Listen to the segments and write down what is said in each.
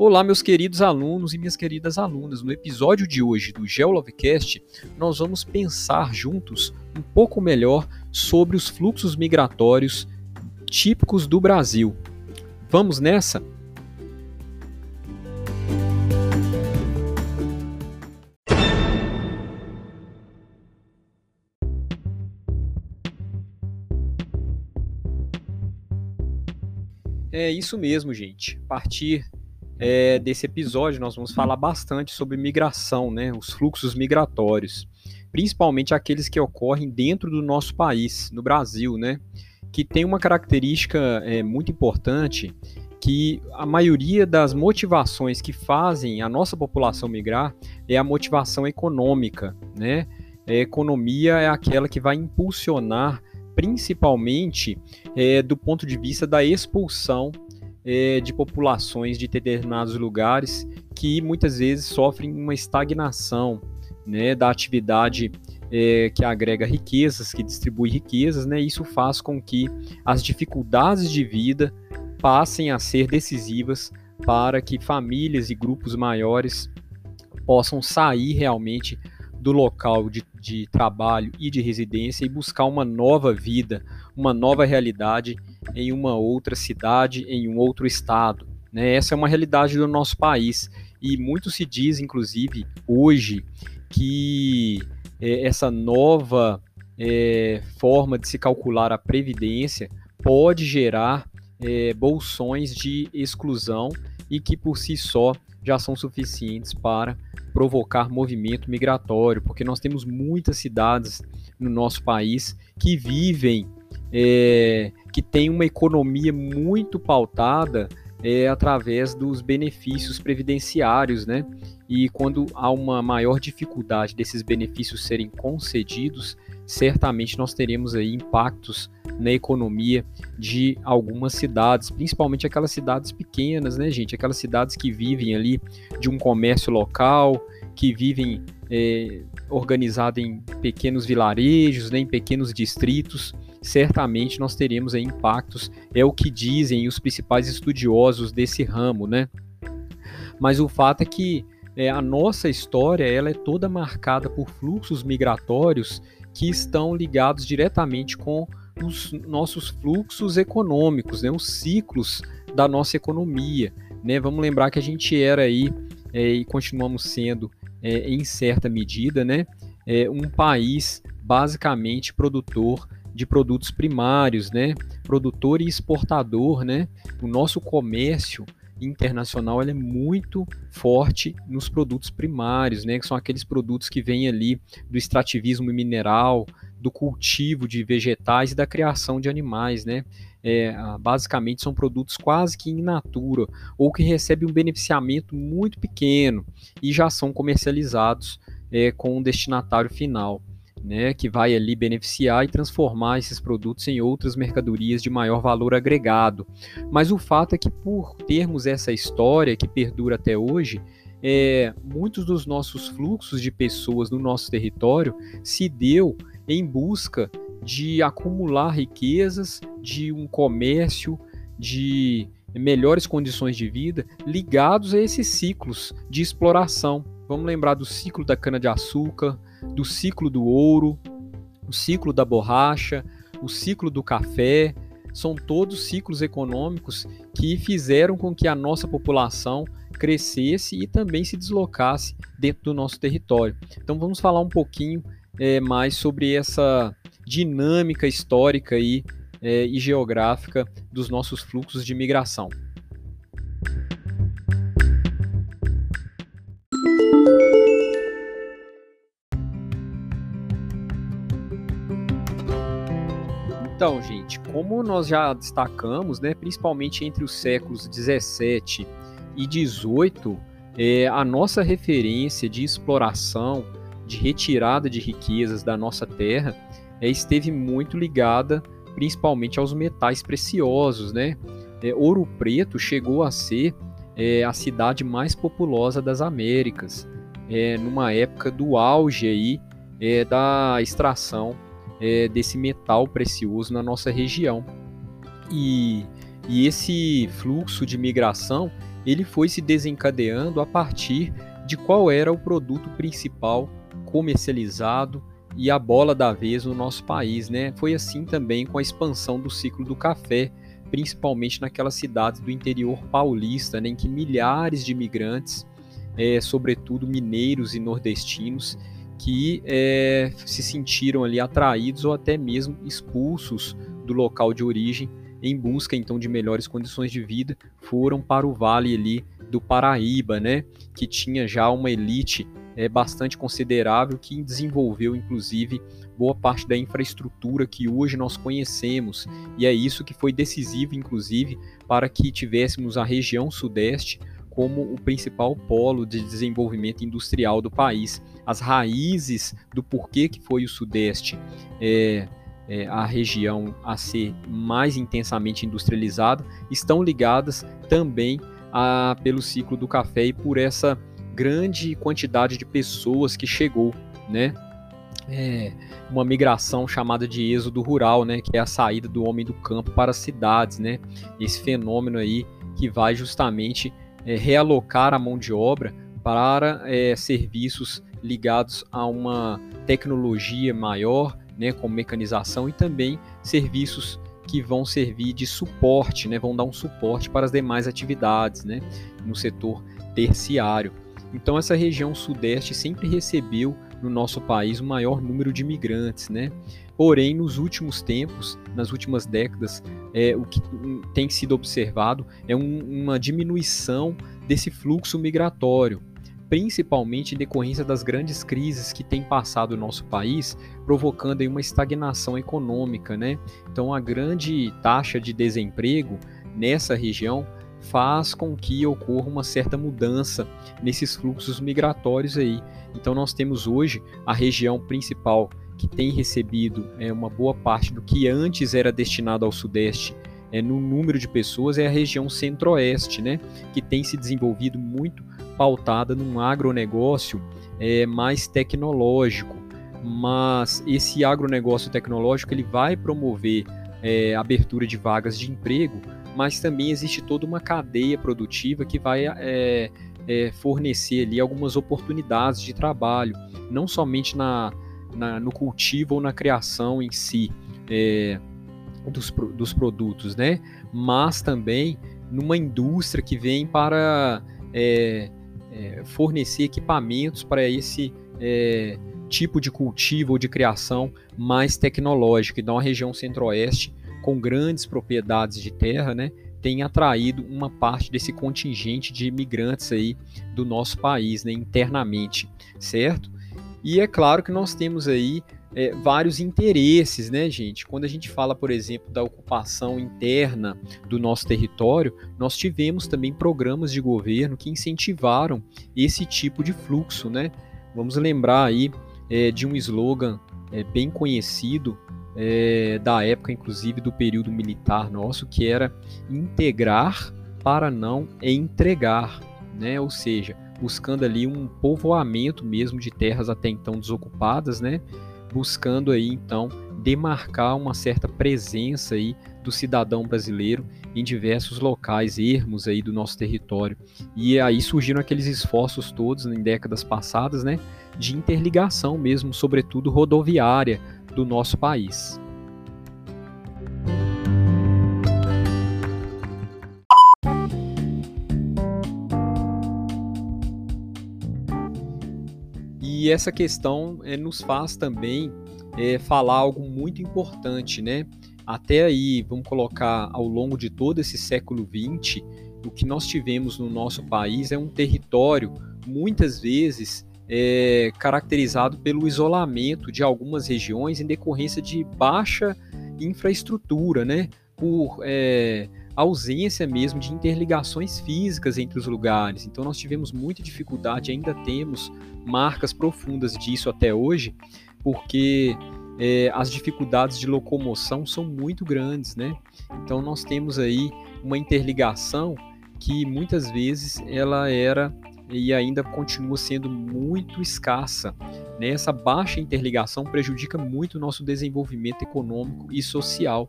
Olá, meus queridos alunos e minhas queridas alunas. No episódio de hoje do GeoLovecast, nós vamos pensar juntos um pouco melhor sobre os fluxos migratórios típicos do Brasil. Vamos nessa? É isso mesmo, gente. Partir é, desse episódio, nós vamos falar bastante sobre migração, né, os fluxos migratórios, principalmente aqueles que ocorrem dentro do nosso país, no Brasil, né, que tem uma característica é, muito importante que a maioria das motivações que fazem a nossa população migrar é a motivação econômica, né? A economia é aquela que vai impulsionar principalmente é, do ponto de vista da expulsão é, de populações de determinados lugares que muitas vezes sofrem uma estagnação né, da atividade é, que agrega riquezas, que distribui riquezas, né, isso faz com que as dificuldades de vida passem a ser decisivas para que famílias e grupos maiores possam sair realmente do local de, de trabalho e de residência e buscar uma nova vida, uma nova realidade em uma outra cidade, em um outro estado. Né? Essa é uma realidade do nosso país e muito se diz, inclusive, hoje, que é, essa nova é, forma de se calcular a previdência pode gerar é, bolsões de exclusão e que por si só já são suficientes para provocar movimento migratório, porque nós temos muitas cidades no nosso país que vivem é, que tem uma economia muito pautada é, através dos benefícios previdenciários, né? E quando há uma maior dificuldade desses benefícios serem concedidos, certamente nós teremos aí impactos na economia de algumas cidades, principalmente aquelas cidades pequenas, né, gente? Aquelas cidades que vivem ali de um comércio local, que vivem é, organizado em pequenos vilarejos, né, em pequenos distritos certamente nós teremos aí impactos, é o que dizem os principais estudiosos desse ramo, né? Mas o fato é que é, a nossa história ela é toda marcada por fluxos migratórios que estão ligados diretamente com os nossos fluxos econômicos, né, os ciclos da nossa economia. Né? Vamos lembrar que a gente era aí é, e continuamos sendo é, em certa medida, né, é, um país basicamente produtor de produtos primários, né? Produtor e exportador, né? O nosso comércio internacional é muito forte nos produtos primários, né? Que são aqueles produtos que vêm ali do extrativismo mineral, do cultivo de vegetais e da criação de animais, né? É, basicamente são produtos quase que in natura ou que recebem um beneficiamento muito pequeno e já são comercializados é, com um destinatário final né, que vai ali beneficiar e transformar esses produtos em outras mercadorias de maior valor agregado. Mas o fato é que por termos essa história que perdura até hoje, é, muitos dos nossos fluxos de pessoas no nosso território se deu em busca de acumular riquezas, de um comércio, de melhores condições de vida ligados a esses ciclos de exploração. Vamos lembrar do ciclo da cana-de-açúcar, do ciclo do ouro, o ciclo da borracha, o ciclo do café, são todos ciclos econômicos que fizeram com que a nossa população crescesse e também se deslocasse dentro do nosso território. Então vamos falar um pouquinho é, mais sobre essa dinâmica histórica e, é, e geográfica dos nossos fluxos de migração. Então, gente, como nós já destacamos, né, principalmente entre os séculos 17 e 18, é, a nossa referência de exploração, de retirada de riquezas da nossa terra, é, esteve muito ligada principalmente aos metais preciosos, né? É, Ouro Preto chegou a ser é, a cidade mais populosa das Américas, é, numa época do auge aí é, da extração é, desse metal precioso na nossa região. E, e esse fluxo de migração ele foi se desencadeando a partir de qual era o produto principal comercializado e a bola da vez no nosso país, né? Foi assim também com a expansão do ciclo do café, principalmente naquelas cidades do interior paulista, né, em que milhares de imigrantes, é, sobretudo mineiros e nordestinos, que é, se sentiram ali atraídos ou até mesmo expulsos do local de origem em busca então de melhores condições de vida, foram para o vale ali do Paraíba, né, que tinha já uma elite é, bastante considerável que desenvolveu inclusive boa parte da infraestrutura que hoje nós conhecemos, e é isso que foi decisivo inclusive para que tivéssemos a região sudeste como o principal polo de desenvolvimento industrial do país. As raízes do porquê que foi o Sudeste é, é, a região a ser mais intensamente industrializada estão ligadas também a, pelo ciclo do café e por essa grande quantidade de pessoas que chegou, né? É uma migração chamada de êxodo rural, né, que é a saída do homem do campo para as cidades, né? Esse fenômeno aí que vai justamente é, realocar a mão de obra para é, serviços ligados a uma tecnologia maior, né, como mecanização e também serviços que vão servir de suporte, né, vão dar um suporte para as demais atividades, né, no setor terciário. Então essa região sudeste sempre recebeu no nosso país o maior número de imigrantes, né? Porém, nos últimos tempos, nas últimas décadas, é, o que tem sido observado é um, uma diminuição desse fluxo migratório, principalmente em decorrência das grandes crises que tem passado o nosso país, provocando aí uma estagnação econômica, né? Então, a grande taxa de desemprego nessa região faz com que ocorra uma certa mudança nesses fluxos migratórios aí. Então, nós temos hoje a região principal que tem recebido é, uma boa parte do que antes era destinado ao Sudeste é, no número de pessoas é a região Centro-Oeste, né, que tem se desenvolvido muito pautada num agronegócio é, mais tecnológico. Mas esse agronegócio tecnológico ele vai promover é, abertura de vagas de emprego, mas também existe toda uma cadeia produtiva que vai é, é, fornecer ali algumas oportunidades de trabalho, não somente na na, no cultivo ou na criação em si é, dos, dos produtos, né? Mas também numa indústria que vem para é, é, fornecer equipamentos para esse é, tipo de cultivo ou de criação mais tecnológica. Então, a região centro-oeste, com grandes propriedades de terra, né, tem atraído uma parte desse contingente de imigrantes aí do nosso país, né, internamente, certo? E é claro que nós temos aí é, vários interesses, né, gente? Quando a gente fala, por exemplo, da ocupação interna do nosso território, nós tivemos também programas de governo que incentivaram esse tipo de fluxo, né? Vamos lembrar aí é, de um slogan é, bem conhecido é, da época, inclusive do período militar nosso, que era integrar para não entregar, né? Ou seja, buscando ali um povoamento mesmo de terras até então desocupadas, né? Buscando aí então demarcar uma certa presença aí do cidadão brasileiro em diversos locais ermos aí do nosso território. E aí surgiram aqueles esforços todos em décadas passadas, né, de interligação mesmo, sobretudo rodoviária do nosso país. E essa questão é, nos faz também é, falar algo muito importante, né? Até aí, vamos colocar ao longo de todo esse século XX, o que nós tivemos no nosso país é um território, muitas vezes, é, caracterizado pelo isolamento de algumas regiões em decorrência de baixa infraestrutura, né? Por é, ausência mesmo de interligações físicas entre os lugares. Então nós tivemos muita dificuldade, ainda temos marcas profundas disso até hoje, porque é, as dificuldades de locomoção são muito grandes, né? Então nós temos aí uma interligação que muitas vezes ela era e ainda continua sendo muito escassa. Né? Essa baixa interligação prejudica muito o nosso desenvolvimento econômico e social.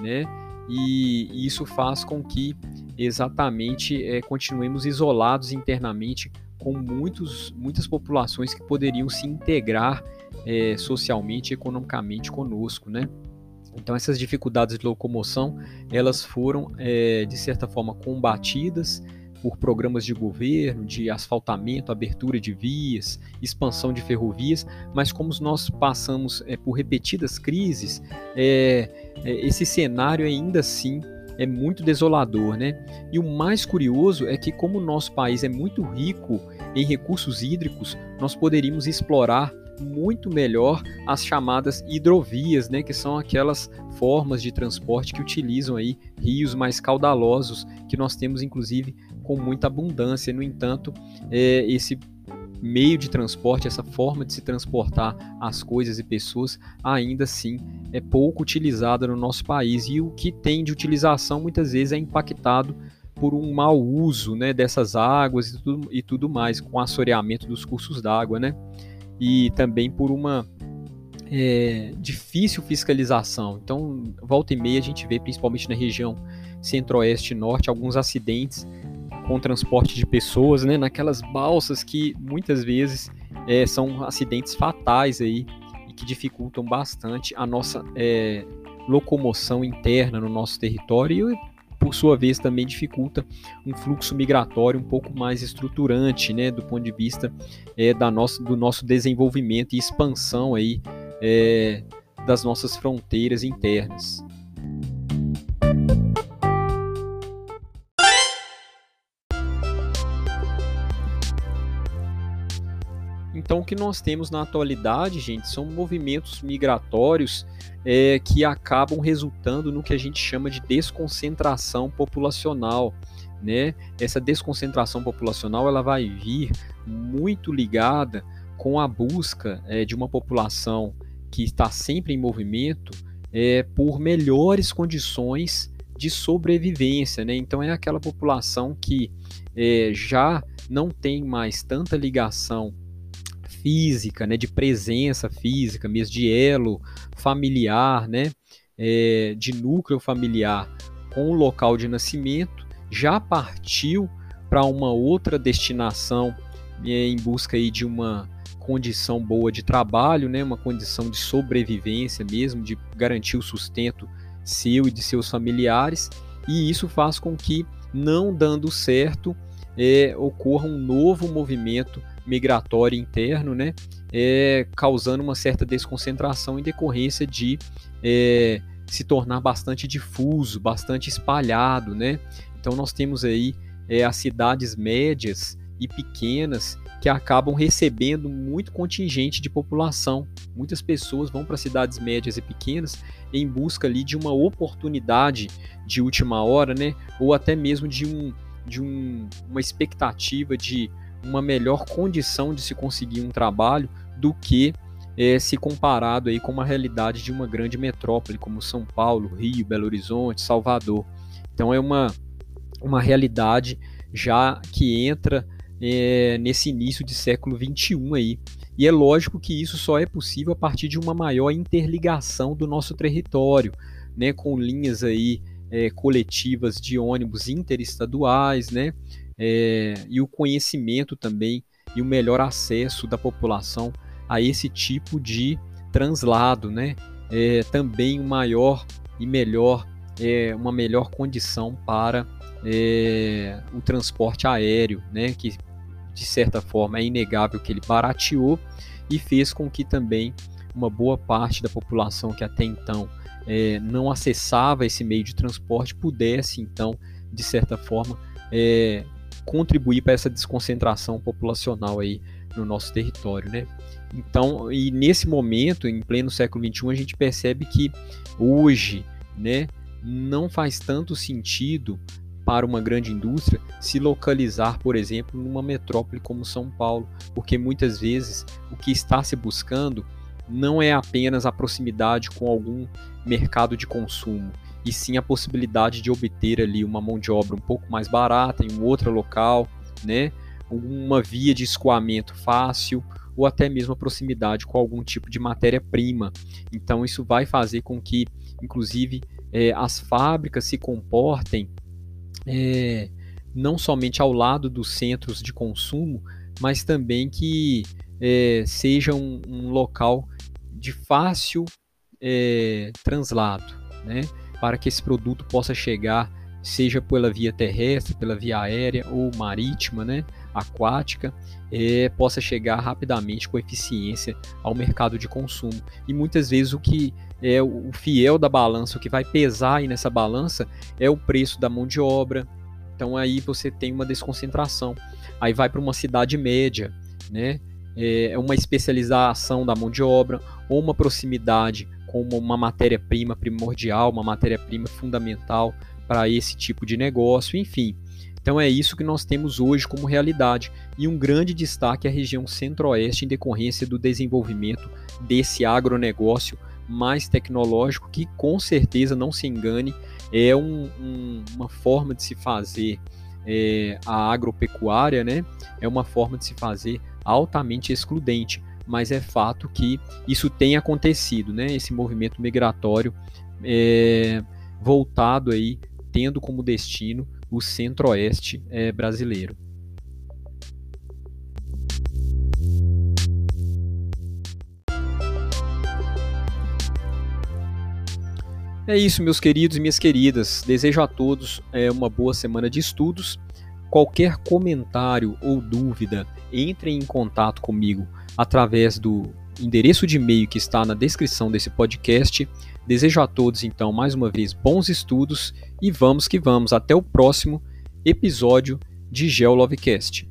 Né? e isso faz com que exatamente é, continuemos isolados internamente com muitos, muitas populações que poderiam se integrar é, socialmente e economicamente conosco, né? Então essas dificuldades de locomoção elas foram é, de certa forma combatidas por programas de governo, de asfaltamento, abertura de vias, expansão de ferrovias, mas como nós passamos é, por repetidas crises, é, é, esse cenário ainda assim é muito desolador, né? E o mais curioso é que como o nosso país é muito rico em recursos hídricos, nós poderíamos explorar muito melhor as chamadas hidrovias, né, que são aquelas formas de transporte que utilizam aí rios mais caudalosos que nós temos inclusive com muita abundância. No entanto, é, esse meio de transporte, essa forma de se transportar as coisas e pessoas, ainda assim é pouco utilizada no nosso país e o que tem de utilização muitas vezes é impactado por um mau uso né, dessas águas e tudo, e tudo mais, com assoreamento dos cursos d'água, né? E também por uma é, difícil fiscalização. Então, volta e meia a gente vê, principalmente na região centro-oeste e norte, alguns acidentes com transporte de pessoas, né, naquelas balsas que muitas vezes é, são acidentes fatais aí e que dificultam bastante a nossa é, locomoção interna no nosso território e, por sua vez, também dificulta um fluxo migratório um pouco mais estruturante, né, do ponto de vista é, da nossa, do nosso desenvolvimento e expansão aí é, das nossas fronteiras internas. Então, o que nós temos na atualidade, gente, são movimentos migratórios é, que acabam resultando no que a gente chama de desconcentração populacional. Né? Essa desconcentração populacional ela vai vir muito ligada com a busca é, de uma população que está sempre em movimento é, por melhores condições de sobrevivência. Né? Então, é aquela população que é, já não tem mais tanta ligação física, né, de presença física, mesmo de elo familiar, né, é, de núcleo familiar com o local de nascimento, já partiu para uma outra destinação é, em busca aí de uma condição boa de trabalho, né, uma condição de sobrevivência mesmo, de garantir o sustento seu e de seus familiares, e isso faz com que, não dando certo, é, ocorra um novo movimento migratório interno, né, é, causando uma certa desconcentração em decorrência de é, se tornar bastante difuso, bastante espalhado, né? Então nós temos aí é, as cidades médias e pequenas que acabam recebendo muito contingente de população. Muitas pessoas vão para cidades médias e pequenas em busca ali de uma oportunidade de última hora, né? Ou até mesmo de um de um, uma expectativa de uma melhor condição de se conseguir um trabalho do que é, se comparado aí com uma realidade de uma grande metrópole como São Paulo, Rio, Belo Horizonte, Salvador. Então é uma, uma realidade já que entra é, nesse início de século XXI aí. E é lógico que isso só é possível a partir de uma maior interligação do nosso território, né, com linhas aí é, coletivas de ônibus interestaduais, né, é, e o conhecimento também e o melhor acesso da população a esse tipo de translado, né? É, também maior e melhor, é, uma melhor condição para é, o transporte aéreo, né? Que de certa forma é inegável que ele barateou e fez com que também uma boa parte da população que até então é, não acessava esse meio de transporte pudesse então de certa forma é, contribuir para essa desconcentração populacional aí no nosso território, né? Então, e nesse momento, em pleno século XXI, a gente percebe que hoje, né, não faz tanto sentido para uma grande indústria se localizar, por exemplo, numa metrópole como São Paulo, porque muitas vezes o que está se buscando não é apenas a proximidade com algum mercado de consumo, e sim a possibilidade de obter ali uma mão de obra um pouco mais barata em um outro local, né? Uma via de escoamento fácil ou até mesmo a proximidade com algum tipo de matéria-prima. Então isso vai fazer com que, inclusive, é, as fábricas se comportem é, não somente ao lado dos centros de consumo, mas também que é, seja um, um, local de fácil é, translado, né? Para que esse produto possa chegar, seja pela via terrestre, pela via aérea ou marítima, né? aquática, é, possa chegar rapidamente com eficiência ao mercado de consumo. E muitas vezes o que é o fiel da balança, o que vai pesar aí nessa balança é o preço da mão de obra. Então aí você tem uma desconcentração. Aí vai para uma cidade média, né? É uma especialização da mão de obra ou uma proximidade com uma matéria-prima primordial, uma matéria-prima fundamental para esse tipo de negócio, enfim. Então é isso que nós temos hoje como realidade. E um grande destaque é a região centro-oeste em decorrência do desenvolvimento desse agronegócio mais tecnológico, que com certeza, não se engane, é um, um, uma forma de se fazer é, a agropecuária, né? É uma forma de se fazer altamente excludente, mas é fato que isso tem acontecido, né? Esse movimento migratório é, voltado aí, tendo como destino o centro-oeste é, brasileiro. É isso, meus queridos e minhas queridas. Desejo a todos é, uma boa semana de estudos. Qualquer comentário ou dúvida, entrem em contato comigo através do endereço de e-mail que está na descrição desse podcast. Desejo a todos, então, mais uma vez, bons estudos e vamos que vamos. Até o próximo episódio de GeoLovecast.